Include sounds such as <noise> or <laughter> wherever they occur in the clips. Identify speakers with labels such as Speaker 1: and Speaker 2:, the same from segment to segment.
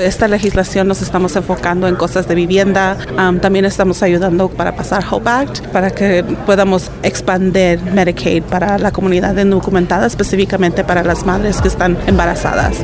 Speaker 1: Esta legislación nos estamos enfocando en cosas de vivienda, también estamos ayudando para pasar Hope Act, para que podamos expandir Medicaid para la comunidad indocumentada, específicamente para las madres que están embarazadas.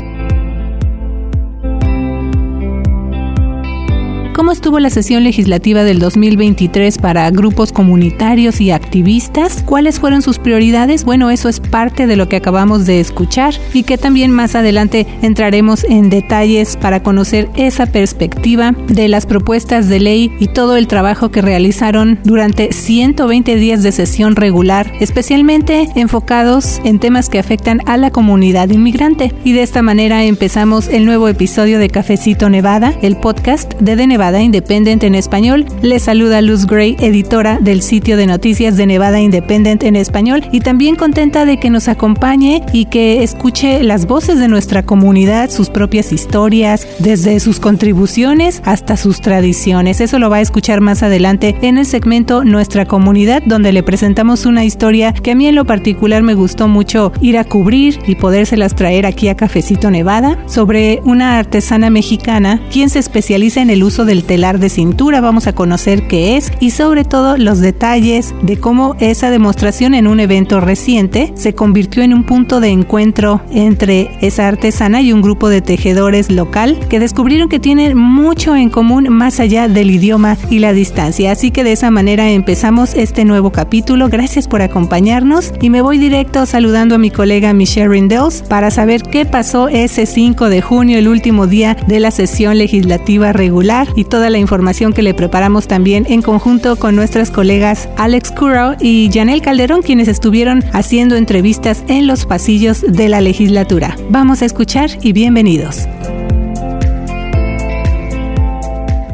Speaker 2: ¿Cómo estuvo la sesión legislativa del 2023 para grupos comunitarios y activistas? ¿Cuáles fueron sus prioridades? Bueno, eso es parte de lo que acabamos de escuchar y que también más adelante entraremos en detalles para conocer esa perspectiva de las propuestas de ley y todo el trabajo que realizaron durante 120 días de sesión regular, especialmente enfocados en temas que afectan a la comunidad inmigrante. Y de esta manera empezamos el nuevo episodio de Cafecito Nevada, el podcast de The Nevada Independent en español. Les saluda Luz Gray, editora del sitio de noticias de Nevada Independent en español y también contenta de que nos acompañe y que escuche las voces de nuestra comunidad, sus propias historias, desde sus contribuciones hasta sus tradiciones. Eso lo va a escuchar más adelante en el segmento Nuestra comunidad, donde le presentamos una historia que a mí en lo particular me gustó mucho ir a cubrir y podérselas traer aquí a Cafecito Nevada sobre una artesana mexicana quien se especializa en el uso de telar de cintura, vamos a conocer qué es y sobre todo los detalles de cómo esa demostración en un evento reciente se convirtió en un punto de encuentro entre esa artesana y un grupo de tejedores local que descubrieron que tienen mucho en común más allá del idioma y la distancia. Así que de esa manera empezamos este nuevo capítulo. Gracias por acompañarnos y me voy directo saludando a mi colega Michelle Rindels para saber qué pasó ese 5 de junio, el último día de la sesión legislativa regular y toda la información que le preparamos también en conjunto con nuestras colegas Alex Curo y Janel Calderón, quienes estuvieron haciendo entrevistas en los pasillos de la legislatura. Vamos a escuchar y bienvenidos.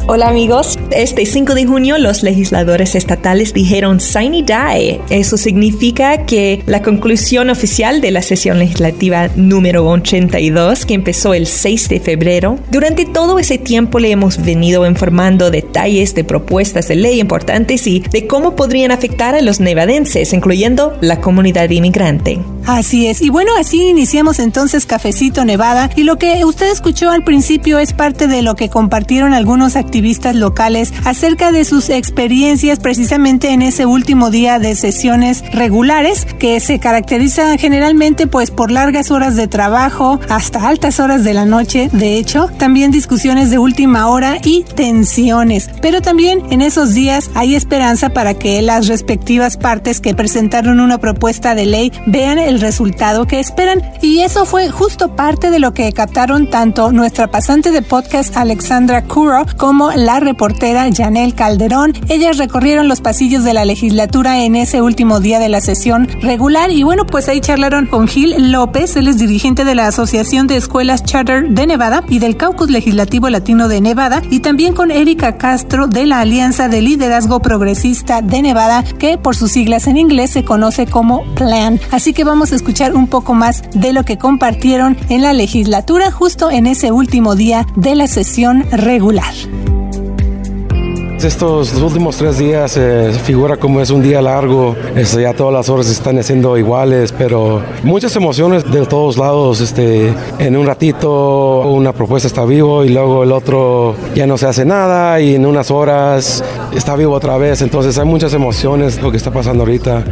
Speaker 3: Hola amigos, este 5 de junio los legisladores estatales dijeron Sine Die. Eso significa que la conclusión oficial de la sesión legislativa número 82 que empezó el 6 de febrero. Durante todo ese tiempo le hemos venido informando detalles de propuestas de ley importantes y de cómo podrían afectar a los nevadenses, incluyendo la comunidad inmigrante.
Speaker 2: Así es. Y bueno, así iniciamos entonces Cafecito Nevada. Y lo que usted escuchó al principio es parte de lo que compartieron algunos activistas locales acerca de sus experiencias precisamente en ese último día de sesiones regulares que se caracterizan generalmente pues por largas horas de trabajo hasta altas horas de la noche. De hecho, también discusiones de última hora y tensiones. Pero también en esos días hay esperanza para que las respectivas partes que presentaron una propuesta de ley vean el el resultado que esperan. Y eso fue justo parte de lo que captaron tanto nuestra pasante de podcast Alexandra Curo como la reportera Janel Calderón. Ellas recorrieron los pasillos de la legislatura en ese último día de la sesión regular y bueno, pues ahí charlaron con Gil López, él es dirigente de la Asociación de Escuelas Charter de Nevada y del Caucus Legislativo Latino de Nevada y también con Erika Castro de la Alianza de Liderazgo Progresista de Nevada, que por sus siglas en inglés se conoce como PLAN. Así que vamos escuchar un poco más de lo que compartieron en la legislatura justo en ese último día de la sesión regular.
Speaker 4: Estos últimos tres días eh, figura como es un día largo, este, ya todas las horas están haciendo iguales, pero muchas emociones de todos lados. Este, en un ratito una propuesta está vivo y luego el otro ya no se hace nada y en unas horas está vivo otra vez. Entonces hay muchas emociones lo que está pasando ahorita.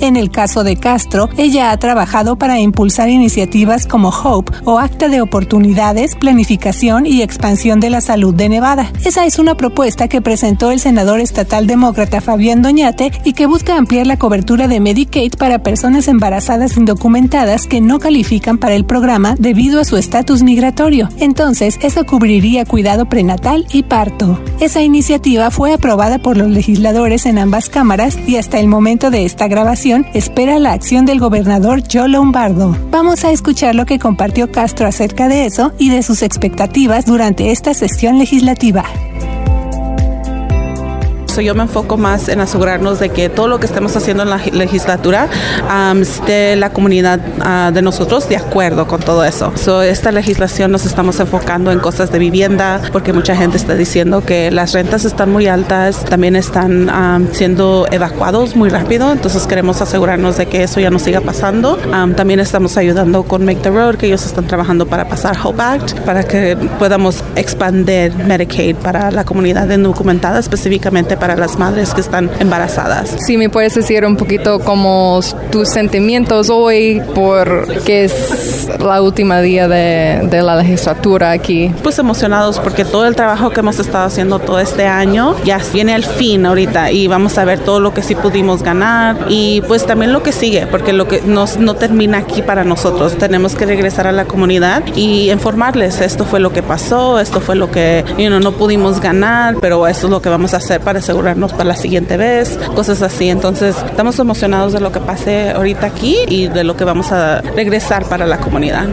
Speaker 2: En el caso de Castro, ella ha trabajado para impulsar iniciativas como HOPE o Acta de Oportunidades, Planificación y Expansión de la Salud de Nevada. Esa es una propuesta que presentó el senador estatal demócrata Fabián Doñate y que busca ampliar la cobertura de Medicaid para personas embarazadas indocumentadas que no califican para el programa debido a su estatus migratorio. Entonces, eso cubriría cuidado prenatal y parto. Esa iniciativa fue aprobada por los legisladores en ambas cámaras y hasta el momento de esta grabación espera la acción del gobernador Joe Lombardo. Vamos a escuchar lo que compartió Castro acerca de eso y de sus expectativas durante esta sesión legislativa
Speaker 1: Yo me enfoco más en asegurarnos de que todo lo que estemos haciendo en la legislatura esté la comunidad ah, de nosotros de acuerdo con todo eso. So esta legislación nos estamos enfocando en cosas de vivienda porque mucha gente está diciendo que las rentas están muy altas, también están siendo evacuados muy rápido, entonces queremos asegurarnos de que eso ya no siga pasando. también estamos ayudando con Make the Road, que ellos están trabajando para pasar Hope Act, para que podamos expandir Medicaid para la comunidad indocumentada, específicamente para las madres que están embarazadas.
Speaker 5: Si me puedes decir un poquito cómo tus sentimientos hoy, porque es la última día de, de la legislatura aquí.
Speaker 1: Pues emocionados porque todo el trabajo que hemos estado haciendo todo este año ya viene al fin ahorita y vamos a ver todo lo que sí pudimos ganar y pues también lo que sigue, porque lo que nos, no termina aquí para nosotros. Tenemos que regresar a la comunidad y informarles, esto fue lo que pasó, esto fue lo que no pudimos ganar, pero esto es lo que vamos a hacer para asegurarnos para la siguiente vez, cosas así. Entonces, estamos emocionados de lo que pase ahorita aquí y de lo que vamos a regresar para la comunidad.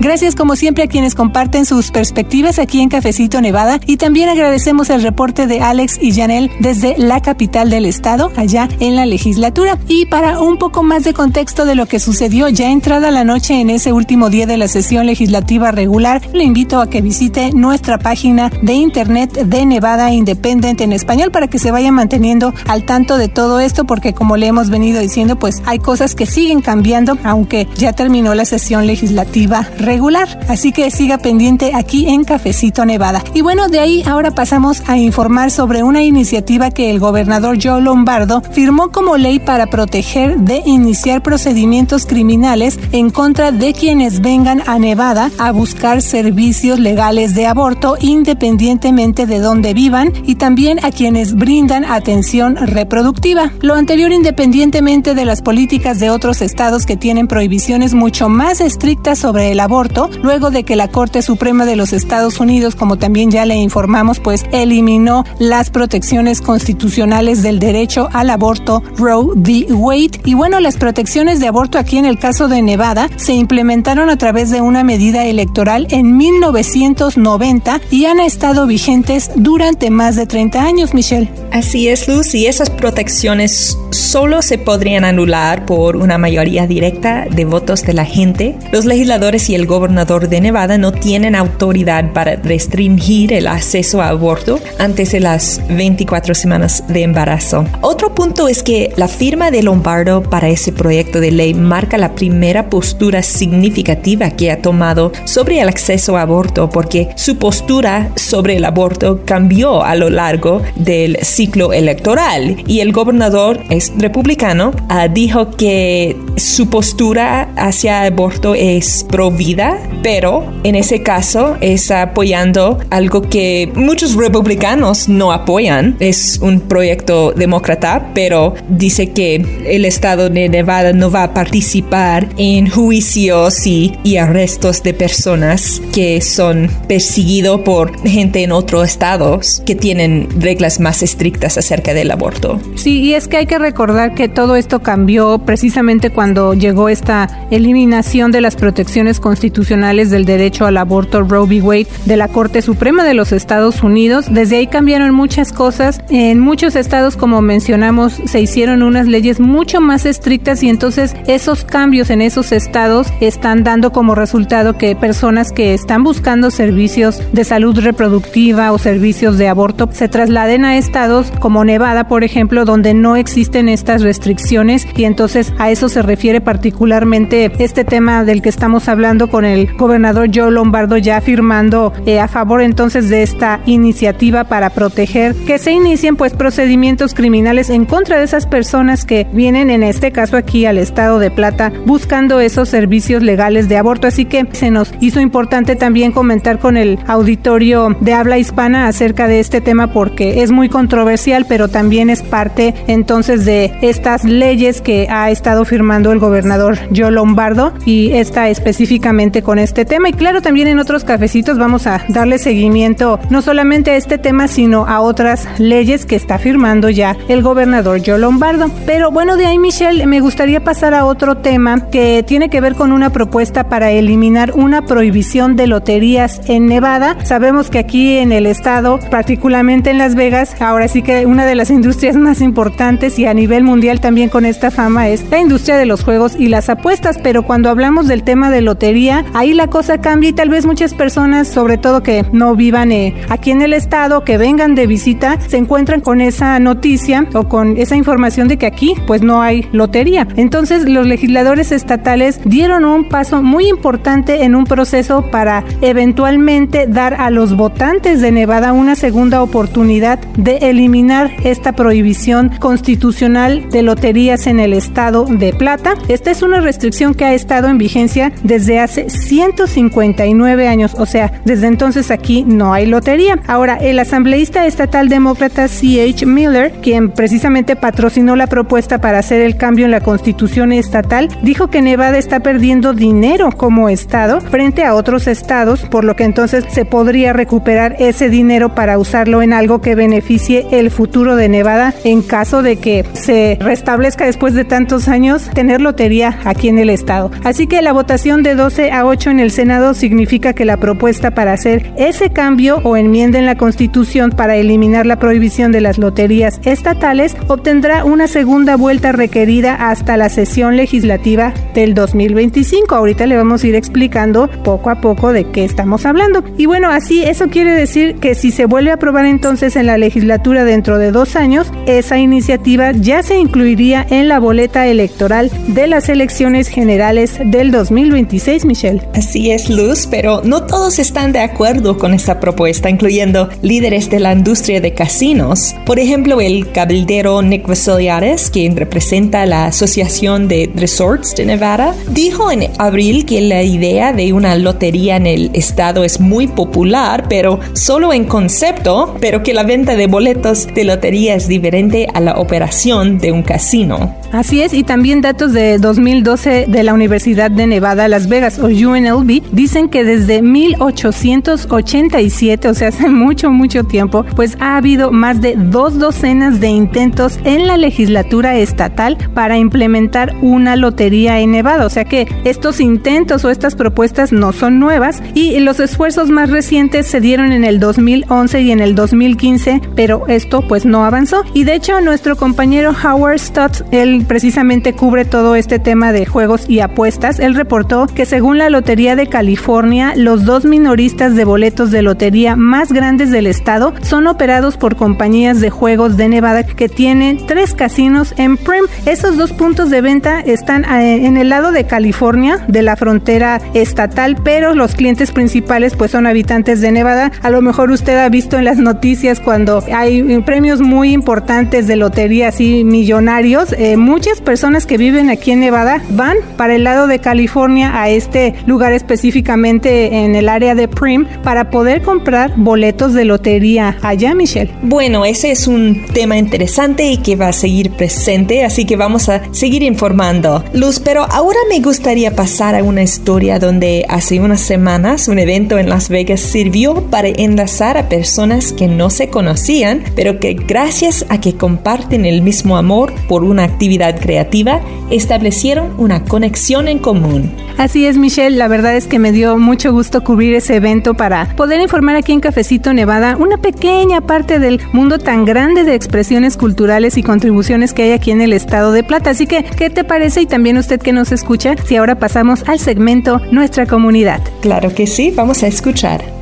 Speaker 2: Gracias como siempre a quienes comparten sus perspectivas aquí en Cafecito Nevada y también agradecemos el reporte de Alex y Janel desde la capital del estado, allá en la legislatura. Y para un poco más de contexto de lo que sucedió ya entrada la noche en ese último día de la sesión legislativa regular, le invito a que visite nuestra página de internet de Nevada Independent en español para que se vaya manteniendo al tanto de todo esto porque como le hemos venido diciendo pues hay cosas que siguen cambiando aunque ya terminó la sesión legislativa regular regular. Así que siga pendiente aquí en Cafecito Nevada. Y bueno, de ahí ahora pasamos a informar sobre una iniciativa que el gobernador Joe Lombardo firmó como ley para proteger de iniciar procedimientos criminales en contra de quienes vengan a Nevada a buscar servicios legales de aborto independientemente de dónde vivan y también a quienes brindan atención reproductiva. Lo anterior independientemente de las políticas de otros estados que tienen prohibiciones mucho más estrictas sobre el aborto luego de que la Corte Suprema de los Estados Unidos, como también ya le informamos, pues eliminó las protecciones constitucionales del derecho al aborto Roe v. Wade. Y bueno, las protecciones de aborto aquí en el caso de Nevada se implementaron a través de una medida electoral en 1990 y han estado vigentes durante más de 30 años, Michelle.
Speaker 3: Así es, Luz, y esas protecciones solo se podrían anular por una mayoría directa de votos de la gente. Los legisladores y el gobernador de Nevada no tienen autoridad para restringir el acceso a aborto antes de las 24 semanas de embarazo. Otro punto es que la firma de Lombardo para ese proyecto de ley marca la primera postura significativa que ha tomado sobre el acceso a aborto porque su postura sobre el aborto cambió a lo largo del ciclo electoral y el gobernador es republicano ah, dijo que su postura hacia aborto es pro vida pero en ese caso es apoyando algo que muchos republicanos no apoyan. Es un proyecto demócrata, pero dice que el estado de Nevada no va a participar en juicios y, y arrestos de personas que son perseguidos por gente en otros estados que tienen reglas más estrictas acerca del aborto.
Speaker 2: Sí, y es que hay que recordar que todo esto cambió precisamente cuando llegó esta eliminación de las protecciones constitucionales del derecho al aborto Roe v. Wade de la Corte Suprema de los Estados Unidos. Desde ahí cambiaron muchas cosas. En muchos estados, como mencionamos, se hicieron unas leyes mucho más estrictas y entonces esos cambios en esos estados están dando como resultado que personas que están buscando servicios de salud reproductiva o servicios de aborto se trasladen a estados como Nevada, por ejemplo, donde no existen estas restricciones y entonces a eso se refiere particularmente este tema del que estamos hablando con el gobernador Joe Lombardo ya firmando eh, a favor entonces de esta iniciativa para proteger que se inicien pues procedimientos criminales en contra de esas personas que vienen en este caso aquí al estado de Plata buscando esos servicios legales de aborto. Así que se nos hizo importante también comentar con el auditorio de habla hispana acerca de este tema porque es muy controversial, pero también es parte entonces de estas leyes que ha estado firmando el gobernador Joe Lombardo y está específicamente con este tema. Y claro, también en otros cafecitos vamos a darle seguimiento no solamente a este tema, sino a otras leyes que está firmando ya el gobernador Joe Lombardo. Pero bueno, de ahí, Michelle, me gustaría pasar a otro tema que tiene que ver con una propuesta para eliminar una prohibición de loterías en Nevada. Sabemos que aquí en el estado, particularmente en Las Vegas, ahora sí que una de las <laughs> industrias más importantes y a nivel mundial también con esta fama es la industria de los juegos y las apuestas, pero cuando hablamos del tema de lotería, ahí la cosa cambia y tal vez muchas personas, sobre todo que no vivan eh, aquí en el estado, que vengan de visita, se encuentran con esa noticia o con esa información de que aquí pues no hay lotería. Entonces los legisladores estatales dieron un paso muy importante en un proceso para eventualmente dar a los votantes de Nevada una segunda oportunidad de eliminar esta prohibición constitucional de loterías en el estado de Plata. Esta es una restricción que ha estado en vigencia desde hace 159 años, o sea, desde entonces aquí no hay lotería. Ahora, el asambleísta estatal demócrata C.H. Miller, quien precisamente patrocinó la propuesta para hacer el cambio en la constitución estatal, dijo que Nevada está perdiendo dinero como estado frente a otros estados, por lo que entonces se podría recuperar ese dinero para usarlo en algo que beneficie el futuro de Nevada en caso de que se restablezca después de tantos años lotería aquí en el estado. Así que la votación de 12 a 8 en el Senado significa que la propuesta para hacer ese cambio o enmienda en la Constitución para eliminar la prohibición de las loterías estatales obtendrá una segunda vuelta requerida hasta la sesión legislativa del 2025. Ahorita le vamos a ir explicando poco a poco de qué estamos hablando. Y bueno, así eso quiere decir que si se vuelve a aprobar entonces en la legislatura dentro de dos años, esa iniciativa ya se incluiría en la boleta electoral de las elecciones generales del 2026, Michelle.
Speaker 3: Así es, Luz, pero no todos están de acuerdo con esta propuesta, incluyendo líderes de la industria de casinos. Por ejemplo, el cabildero Nick Vasiliades, quien representa la Asociación de Resorts de Nevada, dijo en abril que la idea de una lotería en el estado es muy popular, pero solo en concepto, pero que la venta de boletos de lotería es diferente a la operación de un casino.
Speaker 2: Así es, y también datos de 2012 de la Universidad de Nevada, Las Vegas o UNLV dicen que desde 1887, o sea, hace mucho, mucho tiempo, pues ha habido más de dos docenas de intentos en la legislatura estatal para implementar una lotería en Nevada. O sea que estos intentos o estas propuestas no son nuevas y los esfuerzos más recientes se dieron en el 2011 y en el 2015, pero esto pues no avanzó. Y de hecho nuestro compañero Howard Stutz, precisamente cubre todo este tema de juegos y apuestas. Él reportó que según la Lotería de California, los dos minoristas de boletos de lotería más grandes del estado son operados por compañías de juegos de Nevada que tienen tres casinos en Prim. Esos dos puntos de venta están eh, en el lado de California, de la frontera estatal, pero los clientes principales pues son habitantes de Nevada. A lo mejor usted ha visto en las noticias cuando hay premios muy importantes de lotería así millonarios, eh, muchas personas que viven aquí en Nevada van para el lado de California a este lugar específicamente en el área de Prim para poder comprar boletos de lotería allá, Michelle.
Speaker 3: Bueno, ese es un tema interesante y que va a seguir presente, así que vamos a seguir informando. Luz, pero ahora me gustaría pasar a una historia donde hace unas semanas un evento en Las Vegas sirvió para enlazar a personas que no se conocían, pero que gracias a que comparten el mismo amor por una actividad creativa, establecieron una conexión en común.
Speaker 2: Así es, Michelle, la verdad es que me dio mucho gusto cubrir ese evento para poder informar aquí en Cafecito Nevada una pequeña parte del mundo tan grande de expresiones culturales y contribuciones que hay aquí en el estado de Plata. Así que, ¿qué te parece? Y también usted que nos escucha, si ahora pasamos al segmento Nuestra Comunidad.
Speaker 3: Claro que sí, vamos a escuchar.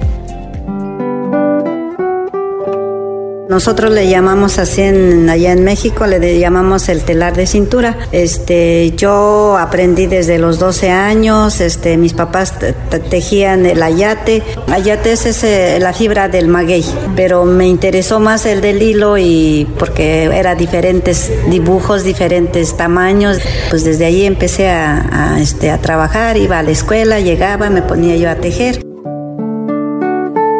Speaker 6: Nosotros le llamamos así en, allá en México, le llamamos el telar de cintura. Este, yo aprendí desde los 12 años, este, mis papás tejían el ayate. Ayate es la fibra del maguey, pero me interesó más el del hilo y porque era diferentes dibujos, diferentes tamaños. Pues desde ahí empecé a, este, a trabajar, iba a la escuela, llegaba, me ponía yo a tejer.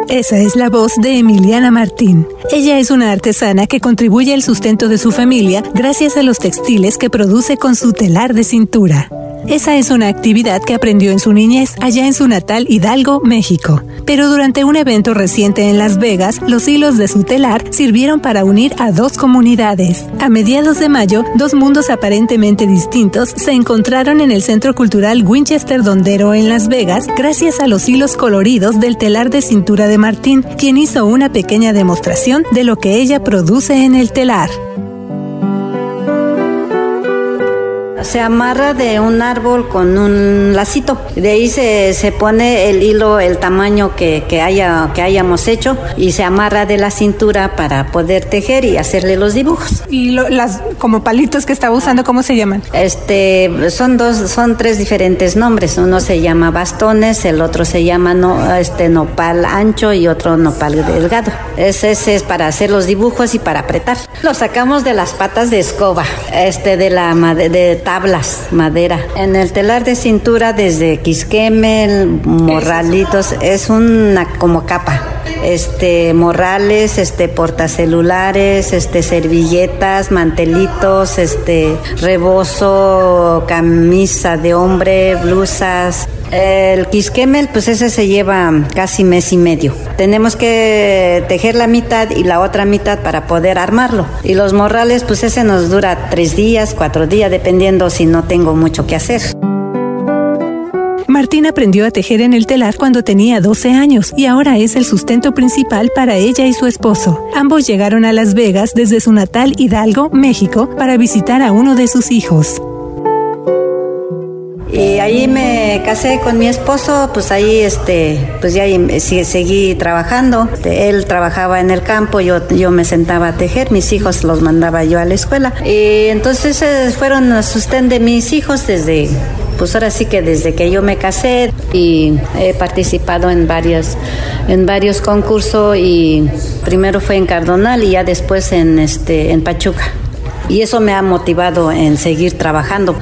Speaker 2: Esa es la voz de Emiliana Martín. Ella es una artesana que contribuye al sustento de su familia gracias a los textiles que produce con su telar de cintura. Esa es una actividad que aprendió en su niñez allá en su natal Hidalgo, México. Pero durante un evento reciente en Las Vegas, los hilos de su telar sirvieron para unir a dos comunidades. A mediados de mayo, dos mundos aparentemente distintos se encontraron en el Centro Cultural Winchester Dondero en Las Vegas gracias a los hilos coloridos del telar de cintura de Martín, quien hizo una pequeña demostración de lo que ella produce en el telar.
Speaker 6: Se amarra de un árbol con un lacito. De ahí se, se pone el hilo, el tamaño que, que, haya, que hayamos hecho y se amarra de la cintura para poder tejer y hacerle los dibujos.
Speaker 2: ¿Y lo, las como palitos que estaba usando, cómo se llaman?
Speaker 6: Este, son dos, son tres diferentes nombres. Uno se llama bastones, el otro se llama no, este, nopal ancho y otro nopal delgado. Ese, ese es para hacer los dibujos y para apretar. Lo sacamos de las patas de escoba, este, de la de, de tablas, madera. En el telar de cintura desde quisquemel, morralitos, es una como capa. Este, morrales, este, portacelulares, este, servilletas, mantelitos, este, rebozo, camisa de hombre, blusas, el quisquemel, pues ese se lleva casi mes y medio. Tenemos que tejer la mitad y la otra mitad para poder armarlo. Y los morrales, pues ese nos dura tres días, cuatro días, dependiendo si no tengo mucho que hacer.
Speaker 2: Martín aprendió a tejer en el telar cuando tenía 12 años y ahora es el sustento principal para ella y su esposo. Ambos llegaron a Las Vegas desde su natal Hidalgo, México, para visitar a uno de sus hijos.
Speaker 6: Y ahí me casé con mi esposo, pues ahí este, pues ya seguí trabajando. Él trabajaba en el campo, yo, yo me sentaba a tejer, mis hijos los mandaba yo a la escuela. Y entonces fueron a sustén de mis hijos desde pues ahora sí que desde que yo me casé y he participado en varios, en varios concursos y primero fue en Cardonal y ya después en, este, en Pachuca. Y eso me ha motivado en seguir trabajando.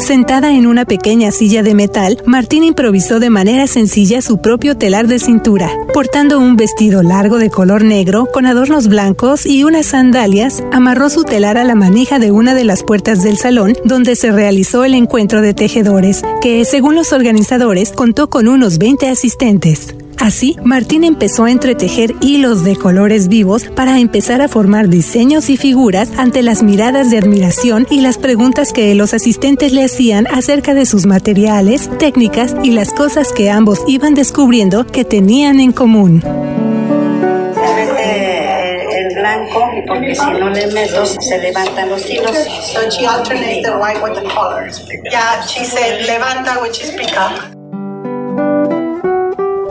Speaker 2: Sentada en una pequeña silla de metal, Martín improvisó de manera sencilla su propio telar de cintura. Portando un vestido largo de color negro con adornos blancos y unas sandalias, amarró su telar a la manija de una de las puertas del salón donde se realizó el encuentro de tejedores, que, según los organizadores, contó con unos 20 asistentes. Así, Martín empezó a entretejer hilos de colores vivos para empezar a formar diseños y figuras ante las miradas de admiración y las preguntas que los asistentes le hacían acerca de sus materiales, técnicas y las cosas que ambos iban descubriendo que tenían en común
Speaker 6: blanco y porque si no le meto se levantan los hilos.
Speaker 7: So she alternates the white with the colors. Yeah, she said levanta, which is pick up.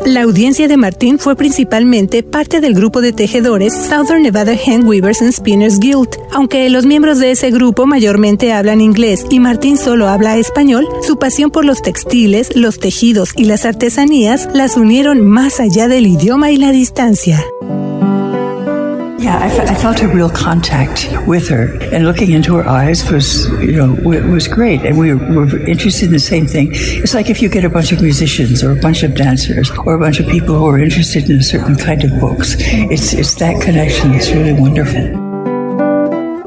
Speaker 2: La audiencia de Martín fue principalmente parte del grupo de tejedores Southern Nevada Hand Weavers and Spinners Guild. Aunque los miembros de ese grupo mayormente hablan inglés y Martín solo habla español, su pasión por los textiles, los tejidos y las artesanías las unieron más allá del idioma y la distancia.
Speaker 8: Yeah, I, I, felt a real contact with her, and looking into her eyes was, you know, was great. And we were, were interested in the same thing. It's like if you get a bunch of musicians or a bunch of dancers or a bunch of people who are interested in a certain kind of books. It's it's that connection that's really wonderful.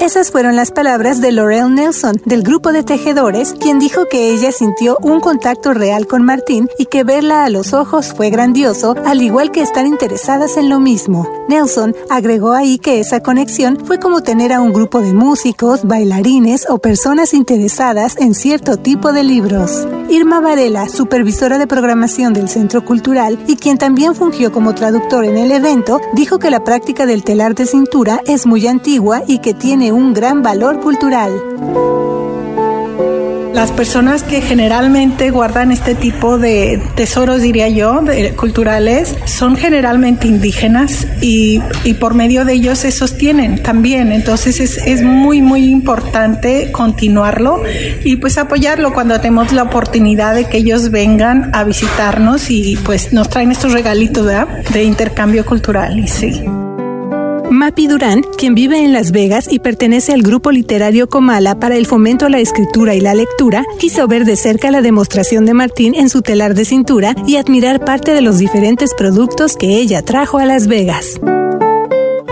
Speaker 2: Esas fueron las palabras de Laurel Nelson, del grupo de tejedores, quien dijo que ella sintió un contacto real con Martín y que verla a los ojos fue grandioso, al igual que estar interesadas en lo mismo. Nelson agregó ahí que esa conexión fue como tener a un grupo de músicos, bailarines o personas interesadas en cierto tipo de libros. Irma Varela, supervisora de programación del Centro Cultural y quien también fungió como traductor en el evento, dijo que la práctica del telar de cintura es muy antigua y que tiene un gran valor cultural.
Speaker 7: Las personas que generalmente guardan este tipo de tesoros, diría yo, culturales, son generalmente indígenas y, y, por medio de ellos se sostienen también. Entonces es, es, muy, muy importante continuarlo y pues apoyarlo cuando tenemos la oportunidad de que ellos vengan a visitarnos y pues nos traen estos regalitos de intercambio cultural. Sí.
Speaker 2: Mapi Durán, quien vive en Las Vegas y pertenece al grupo literario Comala para el fomento a la escritura y la lectura, quiso ver de cerca la demostración de Martín en su telar de cintura y admirar parte de los diferentes productos que ella trajo a Las Vegas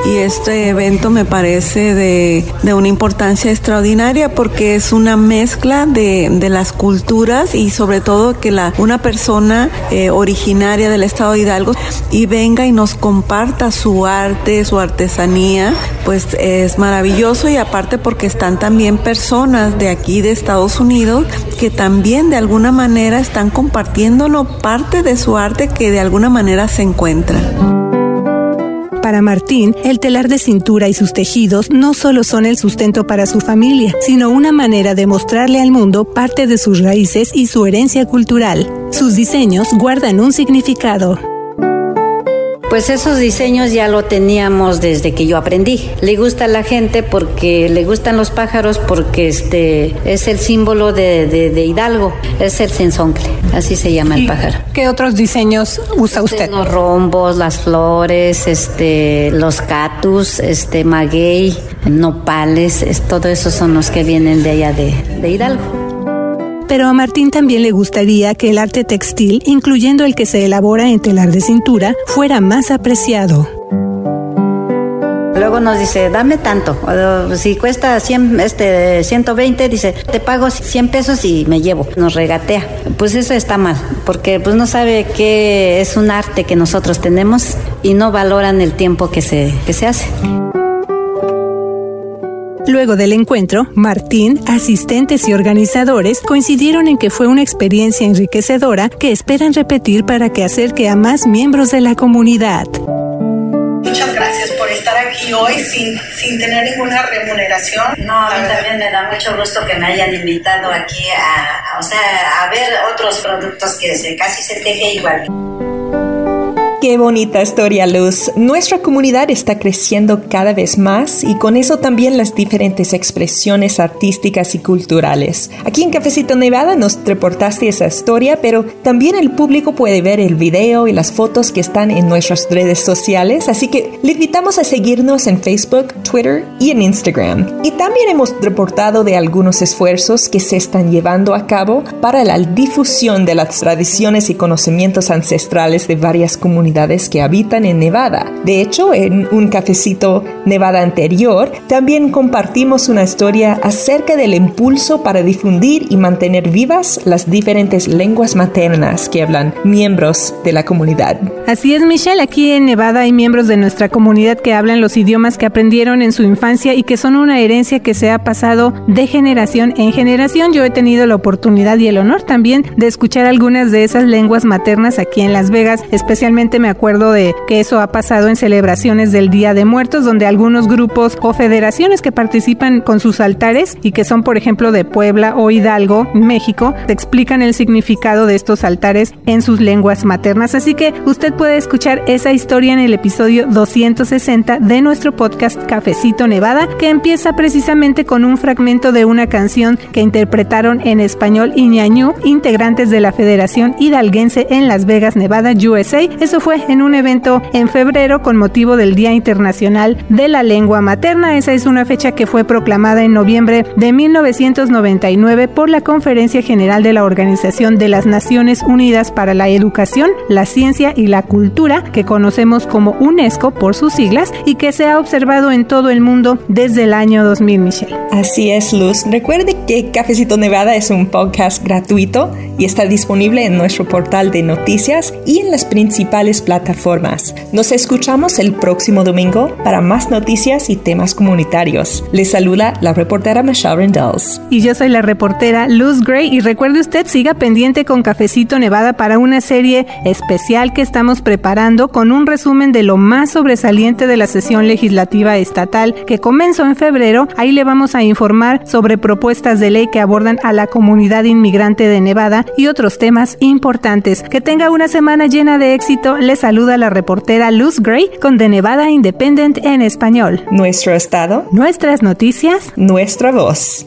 Speaker 9: y este evento me parece de, una importancia extraordinaria porque es una mezcla de, las culturas y sobre todo que la, una persona eh, originaria del estado de Hidalgo y venga y nos comparta su arte, su artesanía, pues es maravilloso y aparte porque están también personas de aquí de Estados Unidos que también de alguna manera están compartiéndonos parte de su arte que de alguna manera se encuentra.
Speaker 2: Para Martín, el telar de cintura y sus tejidos no solo son el sustento para su familia, sino una manera de mostrarle al mundo parte de sus raíces y su herencia cultural. Sus diseños guardan un significado.
Speaker 6: Pues esos diseños ya lo teníamos desde que yo aprendí. Le gusta a la gente porque le gustan los pájaros porque este es el símbolo de, Hidalgo, es el censoncle, así se llama el pájaro.
Speaker 2: ¿Qué otros diseños usa usted?
Speaker 6: Los rombos, las flores, este, los catus, este, maguey, nopales, es, todo eso son los que vienen de allá de, de Hidalgo
Speaker 2: pero a Martín también le gustaría que el arte textil, incluyendo el que se elabora en telar de cintura, fuera más apreciado.
Speaker 6: Luego nos dice, dame tanto. si cuesta 100, este, 120, dice, te pago 100 pesos y me llevo. Nos regatea. Pues eso está mal, porque pues no sabe que es un arte que nosotros tenemos y no valoran el tiempo que se, que se hace.
Speaker 2: Luego del encuentro, Martín, asistentes y organizadores coincidieron en que fue una experiencia enriquecedora que esperan repetir para que acerque a más miembros de la comunidad.
Speaker 7: Muchas gracias por estar aquí hoy sin, sin tener ninguna remuneración.
Speaker 6: No, a mí también me da mucho gusto que me hayan invitado aquí a, o sea, a ver otros productos que se, casi se teje igual.
Speaker 3: Qué bonita historia, Luz. Nuestra comunidad está creciendo cada vez más y con eso también las diferentes expresiones artísticas y culturales. Aquí en Cafecito Nevada nos reportaste esa historia, pero también el público puede ver el video y las fotos que están en nuestras redes sociales, así que le invitamos a seguirnos en Facebook, Twitter y en Instagram. Y también hemos reportado de algunos esfuerzos que se están llevando a cabo para la difusión de las tradiciones y conocimientos ancestrales de varias comunidades que habitan en Nevada. De hecho, en un cafecito Nevada anterior, también compartimos una historia acerca del impulso para difundir y mantener vivas las diferentes lenguas maternas que hablan miembros de la comunidad.
Speaker 2: Así es, Michelle, aquí en Nevada hay miembros de nuestra comunidad que hablan los idiomas que aprendieron en su infancia y que son una herencia que se ha pasado de generación en generación. Yo he tenido la oportunidad y el honor también de escuchar algunas de esas lenguas maternas aquí en Las Vegas, especialmente me acuerdo de que eso ha pasado en celebraciones del Día de Muertos, donde algunos grupos o federaciones que participan con sus altares y que son, por ejemplo, de Puebla o Hidalgo, México, explican el significado de estos altares en sus lenguas maternas. Así que usted puede escuchar esa historia en el episodio 260 de nuestro podcast Cafecito Nevada, que empieza precisamente con un fragmento de una canción que interpretaron en español Iñañú, integrantes de la Federación Hidalguense en Las Vegas, Nevada, USA. Eso fue en un evento en febrero con motivo del Día Internacional de la Lengua Materna. Esa es una fecha que fue proclamada en noviembre de 1999 por la Conferencia General de la Organización de las Naciones Unidas para la Educación, la Ciencia y la Cultura, que conocemos como UNESCO por sus siglas y que se ha observado en todo el mundo desde el año 2000, Michelle.
Speaker 3: Así es, Luz. Recuerde que Cafecito Nevada es un podcast gratuito y está disponible en nuestro portal de noticias y en las principales plataformas. Nos escuchamos el próximo domingo para más noticias y temas comunitarios. Les saluda la reportera Michelle Rendells.
Speaker 2: Y yo soy la reportera Luz Gray y recuerde usted siga pendiente con Cafecito Nevada para una serie especial que estamos preparando con un resumen de lo más sobresaliente de la sesión legislativa estatal que comenzó en febrero. Ahí le vamos a informar sobre propuestas de ley que abordan a la comunidad inmigrante de Nevada y otros temas importantes. Que tenga una semana llena de éxito saluda la reportera Luz Gray con The Nevada Independent en español.
Speaker 3: Nuestro estado.
Speaker 2: Nuestras noticias.
Speaker 3: Nuestra voz.